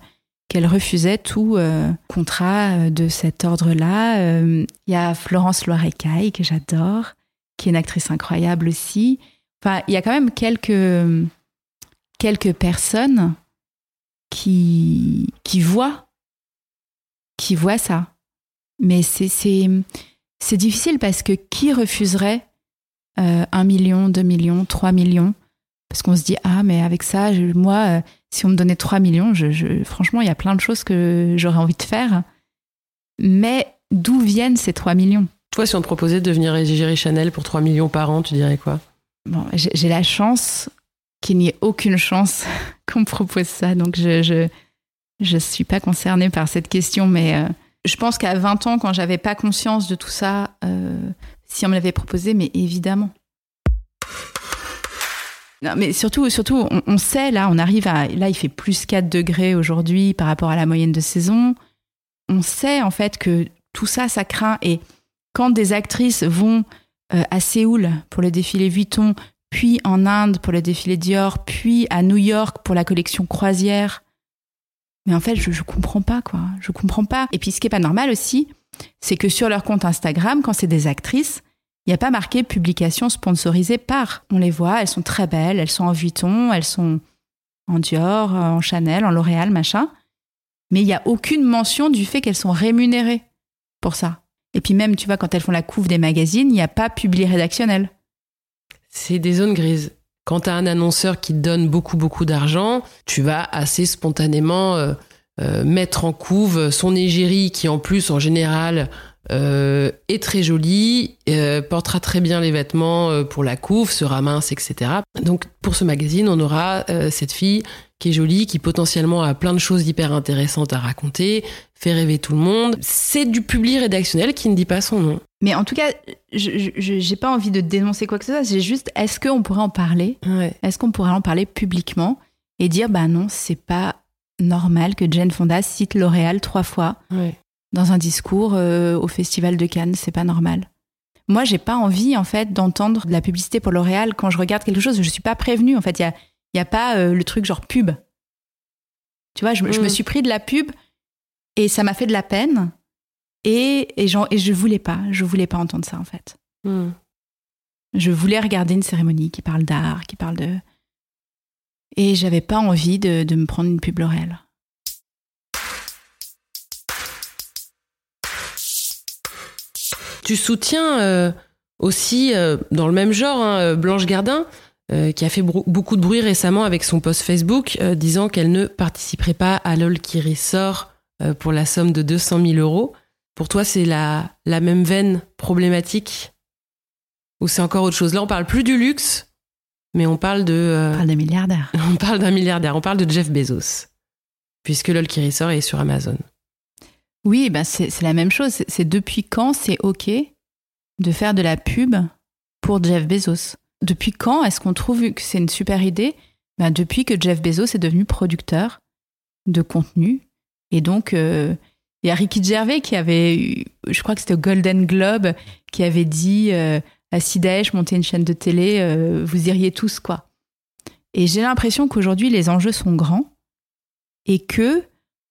qu'elle refusait tout euh, contrat euh, de cet ordre-là. Euh, Il y a Florence Loirecaille, que j'adore, qui est une actrice incroyable aussi. Enfin, il y a quand même quelques, quelques personnes qui, qui voient, qui voient ça. Mais c'est- difficile parce que qui refuserait euh, 1 million, 2 millions, 3 millions? Parce qu'on se dit, ah, mais avec ça, moi, euh, si on me donnait 3 millions, je, je- franchement, il y a plein de choses que j'aurais envie de faire. Mais d'où viennent ces 3 millions? Toi, si on te proposait de devenir égérie Chanel pour 3 millions par an, tu dirais quoi? Bon, j'ai la chance qu'il n'y ait aucune chance qu'on me propose ça. Donc, je je, je suis pas concernée par cette question. Mais euh, je pense qu'à 20 ans, quand j'avais pas conscience de tout ça, euh, si on me l'avait proposé, mais évidemment. Non, mais surtout, surtout on, sait, là, on arrive à. Là, il fait plus 4 degrés aujourd'hui par rapport à la moyenne de saison. On sait, en fait, que tout ça, ça craint. Et quand des actrices vont euh, à Séoul pour le défilé Vuitton, puis en Inde pour le défilé Dior, puis à New York pour la collection croisière. Mais en fait, je, je comprends pas, quoi. Je comprends pas. Et puis, ce qui est pas normal aussi, c'est que sur leur compte Instagram, quand c'est des actrices, il n'y a pas marqué publication sponsorisée par. On les voit, elles sont très belles, elles sont en Vuitton, elles sont en Dior, en Chanel, en L'Oréal, machin. Mais il n'y a aucune mention du fait qu'elles sont rémunérées pour ça. Et puis même, tu vois, quand elles font la couve des magazines, il n'y a pas publié rédactionnel. C'est des zones grises. Quand t'as un annonceur qui te donne beaucoup, beaucoup d'argent, tu vas assez spontanément euh, euh, mettre en couve son égérie qui, en plus, en général, euh, est très jolie, euh, portera très bien les vêtements euh, pour la couve, sera mince, etc. Donc, pour ce magazine, on aura cette fille qui est jolie, qui potentiellement a plein de choses hyper intéressantes à raconter, fait rêver tout le monde. C'est du public rédactionnel qui ne dit pas son nom. Mais en tout cas, je n'ai pas envie de dénoncer quoi que ce soit. C'est juste, est-ce qu'on pourrait en parler? Ouais. Est-ce qu'on pourrait en parler publiquement et dire, bah non, c'est pas normal que Jane Fonda cite L'Oréal trois fois? Ouais. Dans un discours euh, au Festival de Cannes. C'est pas normal. Moi, j'ai pas envie, en fait, d'entendre de la publicité pour L'Oréal quand je regarde quelque chose. Je suis pas prévenue. En fait, il y a, il y a pas euh, le truc genre pub. Tu vois, je, me- je me Mm. suis pris de la pub et ça m'a fait de la peine. Et, et, j'en- et je voulais pas. Je voulais pas entendre ça, en fait. Hmm. Je voulais regarder une cérémonie qui parle d'art, qui parle de. Et j'avais pas envie de, de me prendre une pub L'Oréal. Tu soutiens euh, aussi, euh, dans le même genre, hein, euh, Blanche Gardin, qui a fait beaucoup de bruit récemment avec son post Facebook, disant qu'elle ne participerait pas à LOL qui ressort pour la somme de 200 000 euros. Pour toi, c'est la, la même veine problématique Ou c'est encore autre chose? Là, on parle plus du luxe, mais on parle de... euh, On parle de milliardaires. on parle d'un milliardaire, on parle de Jeff Bezos. Puisque LOL qui ressort est sur Amazon. Oui, ben c'est la même chose. C'est- depuis quand c'est OK de faire de la pub pour Jeff Bezos? Depuis quand est-ce qu'on trouve que c'est une super idée? Ben Depuis que Jeff Bezos est devenu producteur de contenu. Et donc, euh, Il y a Ricky Gervais qui avait, eu- je crois que c'était au Golden Globe, qui avait dit euh, à si Daesh montait une chaîne de télé, euh, vous iriez tous quoi. Et j'ai l'impression qu'aujourd'hui les enjeux sont grands et que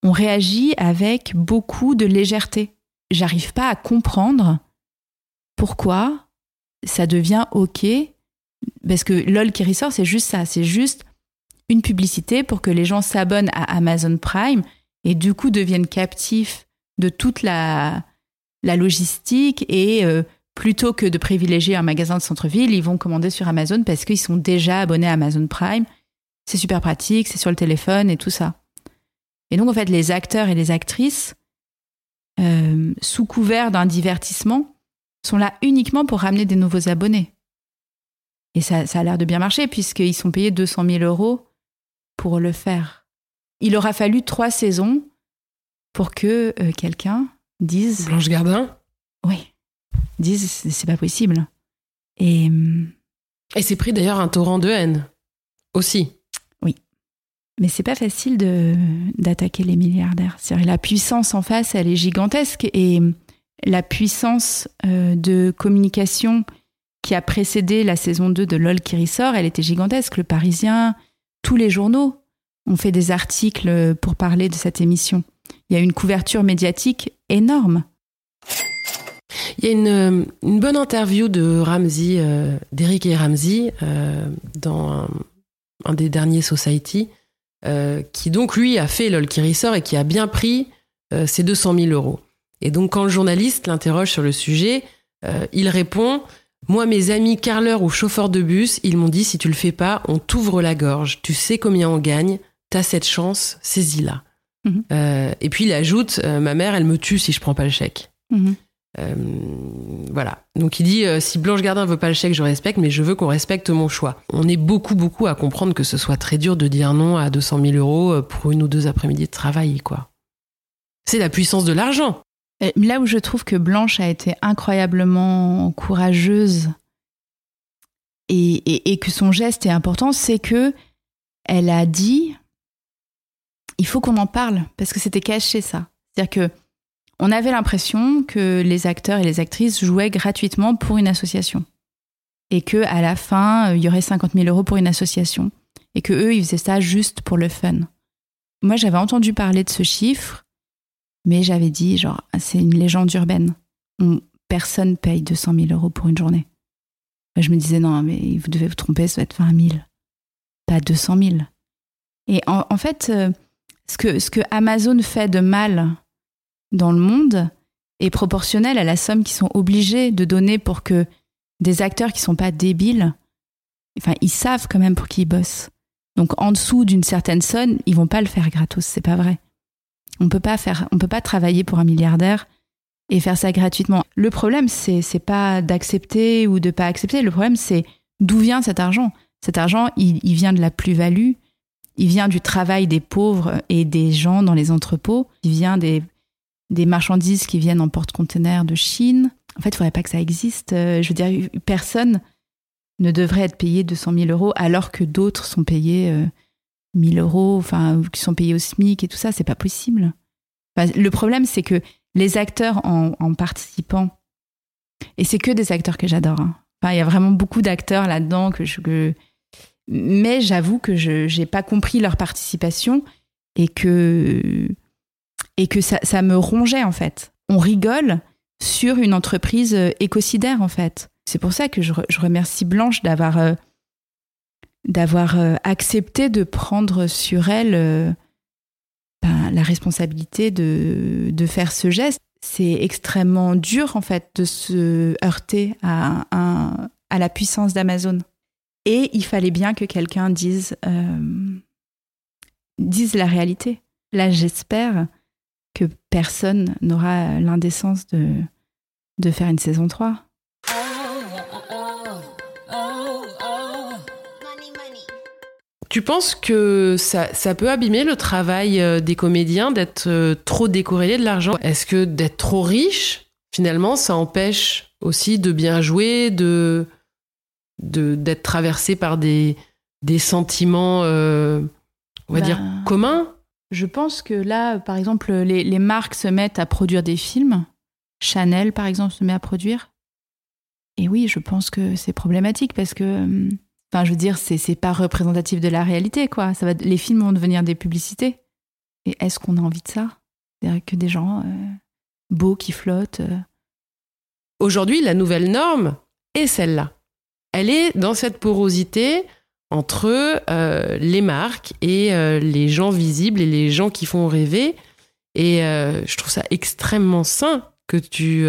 on réagit avec beaucoup de légèreté. J'arrive pas à comprendre pourquoi ça devient ok parce que LOL qui ressort c'est juste ça, c'est juste une publicité pour que les gens s'abonnent à Amazon Prime et du coup deviennent captifs de toute la, logistique et euh, plutôt que de privilégier un magasin de centre-ville, ils vont commander sur Amazon parce qu'ils sont déjà abonnés à Amazon Prime. C'est super pratique, c'est sur le téléphone et tout ça. Et donc en fait, les acteurs et les actrices, euh, sous couvert d'un divertissement, sont là uniquement pour ramener des nouveaux abonnés. Et ça, ça a l'air de bien marcher puisqu'ils sont payés 200 000 euros pour le faire. Il aura fallu trois saisons pour que euh, quelqu'un dise Blanche Gardin? oui dise c'est c'est pas possible et hum, Et c'est pris d'ailleurs un torrent de haine. Aussi. Mais c'est pas facile de d'attaquer les milliardaires. La puissance en face elle est gigantesque et la puissance euh, de communication qui a précédé la saison 2 de LOL qui ressort elle était gigantesque. Le Parisien tous les journaux ont fait des articles pour parler de cette émission. Il y a une couverture médiatique énorme. Il y a une, une bonne interview de euh, d'Eric et Ramsey, euh, dans un des derniers Society, euh, qui donc lui a fait LOL qui ressort et qui a bien pris euh, ses 200 000 euros. Et donc quand le journaliste l'interroge sur le sujet, euh, il répond Moi, mes amis carleurs ou chauffeurs de bus, ils m'ont dit si tu le fais pas, on t'ouvre la gorge. Tu sais combien on gagne, t'as cette chance, saisis-la. Mhm. Euh, et puis il ajoute Ma mère, elle me tue si je prends pas le chèque. Mhm. Euh, voilà. Donc il dit euh, si Blanche Gardin veut pas le chèque, je respecte, mais je veux qu'on respecte mon choix. On est beaucoup, beaucoup à comprendre que ce soit très dur de dire non à 200 000 euros euh, pour une ou deux après-midi de travail, quoi. C'est la puissance de l'argent. Là où je trouve que Blanche a été incroyablement courageuse et, et- et que son geste est important, c'est que elle a dit il faut qu'on en parle parce que c'était caché ça. C'est-à-dire que on avait l'impression que les acteurs et les actrices jouaient gratuitement pour une association et que à la fin euh, il y aurait 50 000 euros pour une association et que eux ils faisaient ça juste pour le fun. Moi j'avais entendu parler de ce chiffre mais j'avais dit, genre, c'est une légende urbaine. On- personne paye 200 000 euros pour une journée. Je me disais, non, mais vous devez vous tromper, ça va être 20 000, pas 200 000. Et en, en fait, euh, ce que, ce que Amazon fait de mal dans le monde est proportionnel à la somme qu'ils sont obligés de donner pour que des acteurs qui sont pas débiles, enfin, ils savent quand même pour qui ils bossent. Donc, en dessous d'une certaine somme, ils vont pas le faire gratos, c'est pas vrai. On peut pas faire, on peut pas travailler pour un milliardaire et faire ça gratuitement. Le problème, c'est c'est pas d'accepter ou de pas accepter. Le problème, c'est d'où vient cet argent? Cet argent, il, il vient de la plus-value. Il vient du travail des pauvres et des gens dans les entrepôts. Il vient des, des marchandises qui viennent en porte-container de Chine. En fait, il faudrait pas que ça existe. Euh, Je veux dire, personne ne devrait être payé 200 000 euros alors que d'autres sont payés euh, 1000 euros, enfin, qui sont payés au SMIC et tout ça. C'est pas possible. Le problème, c'est que les acteurs en, participant, et c'est que des acteurs que j'adore. hein. Il y a vraiment beaucoup d'acteurs là-dedans que je. Mais j'avoue que je n'ai pas compris leur participation et que, et que ça, ça me rongeait en fait. On rigole sur une entreprise euh, écocidaire en fait. C'est pour ça que je, je remercie Blanche d'avoir euh, euh, accepté de prendre sur elle ben, la responsabilité de, de faire ce geste. C'est extrêmement dur en fait de se heurter à, un- à la puissance d'Amazon. Et il fallait bien que quelqu'un dise, dise la réalité. Là, j'espère que personne n'aura l'indécence de, de faire une saison 3. Tu penses que ça, ça peut abîmer le travail euh, des comédiens d'être euh, trop décorrélés de l'argent? Est-ce que d'être trop riche, finalement, ça empêche aussi de bien jouer, de de- d'être traversé par des, des sentiments, euh, on va Bah. dire, communs? Je pense que là, par exemple, les, marques se mettent à produire des films. Chanel, par exemple, se met à produire. Et oui, je pense que c'est problématique parce que, euh, enfin, je veux dire, c'est c'est pas représentatif de la réalité, quoi. Ça va, les films vont devenir des publicités. Et est-ce qu'on a envie de ça? C'est-à-dire que des gens euh, beaux qui flottent. euh. Aujourd'hui, la nouvelle norme est celle-là. Elle est dans cette porosité entre euh, les marques et euh, les gens visibles et les gens qui font rêver. Et euh, je trouve ça extrêmement sain que tu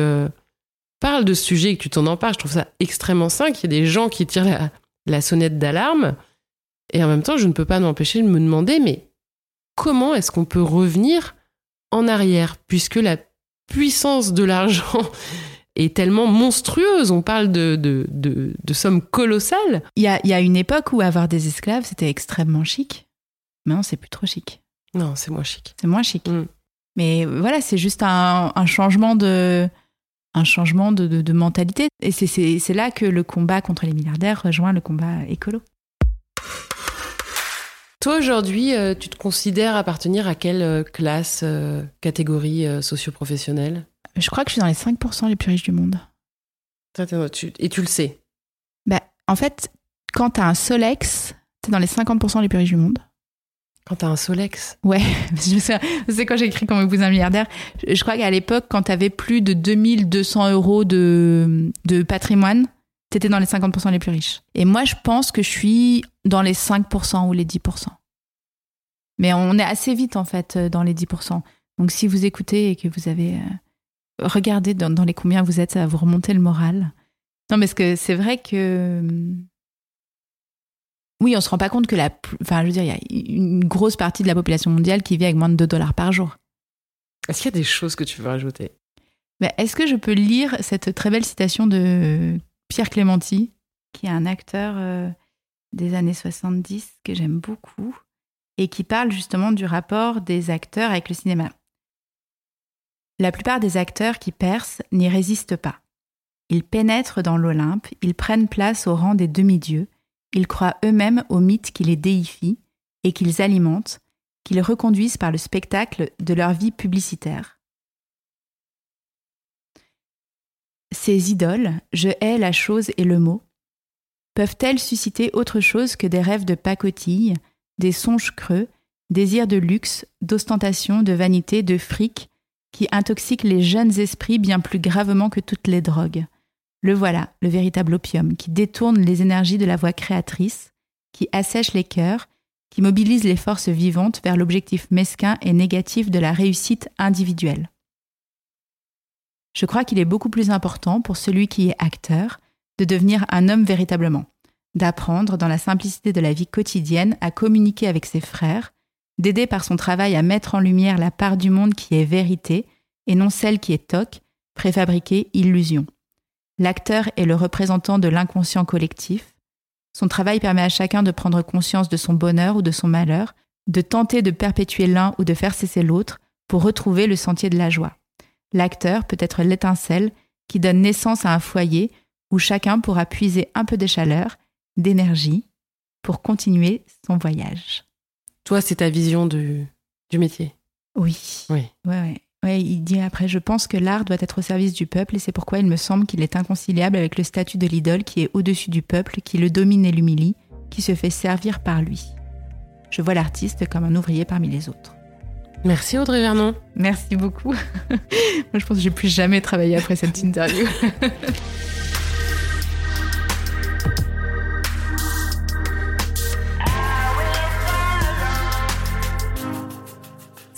parles de ce sujet et que tu t'en empares. Je trouve ça extrêmement sain qu'il y ait des gens qui tirent la, la sonnette d'alarme. Et en même temps, je ne peux pas m'empêcher de me demander, mais comment est-ce qu'on peut revenir en arrière Puisque la puissance de l'argent est tellement monstrueuse. On parle de, de, de, de sommes colossales. Il y a, y a une époque où avoir des esclaves, c'était extrêmement chic. Maintenant, c'est plus trop chic. Non, c'est moins chic. C'est moins chic. Mm. Mais voilà, c'est juste un, un changement de un changement de, de- de mentalité. Et c'est- là que le combat contre les milliardaires rejoint le combat écolo. Toi, aujourd'hui, euh, tu te considères appartenir à quelle euh, classe, euh, catégorie euh, socio-professionnelle? Je crois que je suis dans les 5% les plus riches du monde. Tu- Et tu le sais. Bah, en fait, quand t'as un Solex, t'es dans les 50% les plus riches du monde. Quand t'as un Solex. Ouais, c'est quand j'ai écrit Comment épouser un milliardaire. Je, je crois qu'à l'époque, quand t'avais plus de 2200 euros de, de patrimoine, t'étais dans les 50% les plus riches. Et moi, je pense que je suis dans les 5% ou les 10%. Mais on est assez vite, en fait, euh, dans les 10%. Donc, si vous écoutez et que vous avez... euh, regardez dans, dans les combien vous êtes, ça va vous remonter le moral. Non, parce que c'est vrai que... hum, Oui, on se rend pas compte que la... Enfin, je veux dire, il y a une grosse partie de la population mondiale qui vit avec moins de 2 dollars par jour. Est-ce qu'il y a des choses que tu veux rajouter? Mais est-ce que je peux lire cette très belle citation de Pierre Clémenti, qui est un acteur euh, des années 70 que j'aime beaucoup et qui parle justement du rapport des acteurs avec le cinéma? La plupart des acteurs qui percent n'y résistent pas. Ils pénètrent dans l'Olympe, ils prennent place au rang des demi-dieux, ils croient eux-mêmes aux mythes qui les déifient et qu'ils alimentent, qu'ils reconduisent par le spectacle de leur vie publicitaire. Ces idoles, je hais la chose et le mot, peuvent-elles susciter autre chose que des rêves de pacotille, des songes creux, désirs de luxe, d'ostentation, de vanité, de fric, qui intoxiquent les jeunes esprits bien plus gravement que toutes les drogues Le voilà, le véritable opium, qui détourne les énergies de la voix créatrice, qui assèche les cœurs, qui mobilise les forces vivantes vers l'objectif mesquin et négatif de la réussite individuelle. Je crois qu'il est beaucoup plus important pour celui qui est acteur de devenir un homme véritablement, d'apprendre dans la simplicité de la vie quotidienne à communiquer avec ses frères, d'aider par son travail à mettre en lumière la part du monde qui est vérité et non celle qui est toc, préfabriquée, illusion. L'acteur est le représentant de l'inconscient collectif. Son travail permet à chacun de prendre conscience de son bonheur ou de son malheur, de tenter de perpétuer l'un ou de faire cesser l'autre pour retrouver le sentier de la joie. L'acteur peut être l'étincelle qui donne naissance à un foyer où chacun pourra puiser un peu de chaleur, d'énergie, pour continuer son voyage. Toi, c'est ta vision du, du métier. Oui. Oui. Ouais, ouais. Ouais, il dit après, je pense que l'art doit être au service du peuple et c'est pourquoi il me semble qu'il est inconciliable avec le statut de l'idole qui est au-dessus du peuple, qui le domine et l'humilie, qui se fait servir par lui. Je vois l'artiste comme un ouvrier parmi les autres. Merci Audrey Vernon. Merci beaucoup. Moi, je pense que j'ai plus jamais travaillé après cette interview.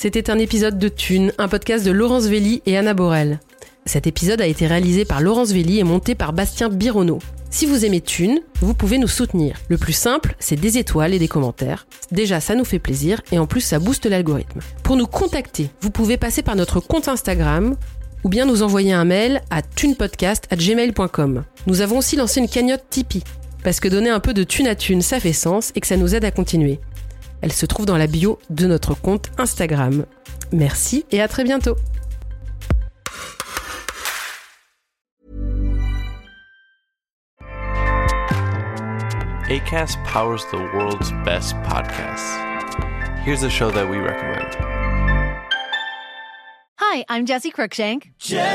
C'était un épisode de Thune, un podcast de Laurence Velli et Anna Borel. Cet épisode a été réalisé par Laurence Velli et monté par Bastien Bironneau. Si vous aimez Thune, vous pouvez nous soutenir. Le plus simple, c'est des étoiles et des commentaires. Déjà, ça nous fait plaisir et en plus, ça booste l'algorithme. Pour nous contacter, vous pouvez passer par notre compte Instagram ou bien nous envoyer un mail à thunepodcast@gmail.com. Nous avons aussi lancé une cagnotte Tipeee parce que donner un peu de thune à thune, ça fait sens et que ça nous aide à continuer. Elle se trouve dans la bio de notre compte Instagram. Merci et à très bientôt. ACAST powers the world's best podcasts. Here's a show that we recommend. Hi, I'm Jesse Cruikshank. Jesse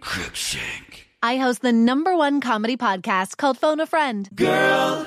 Cruikshank. I host the number one comedy podcast called Phone a Friend. Girl,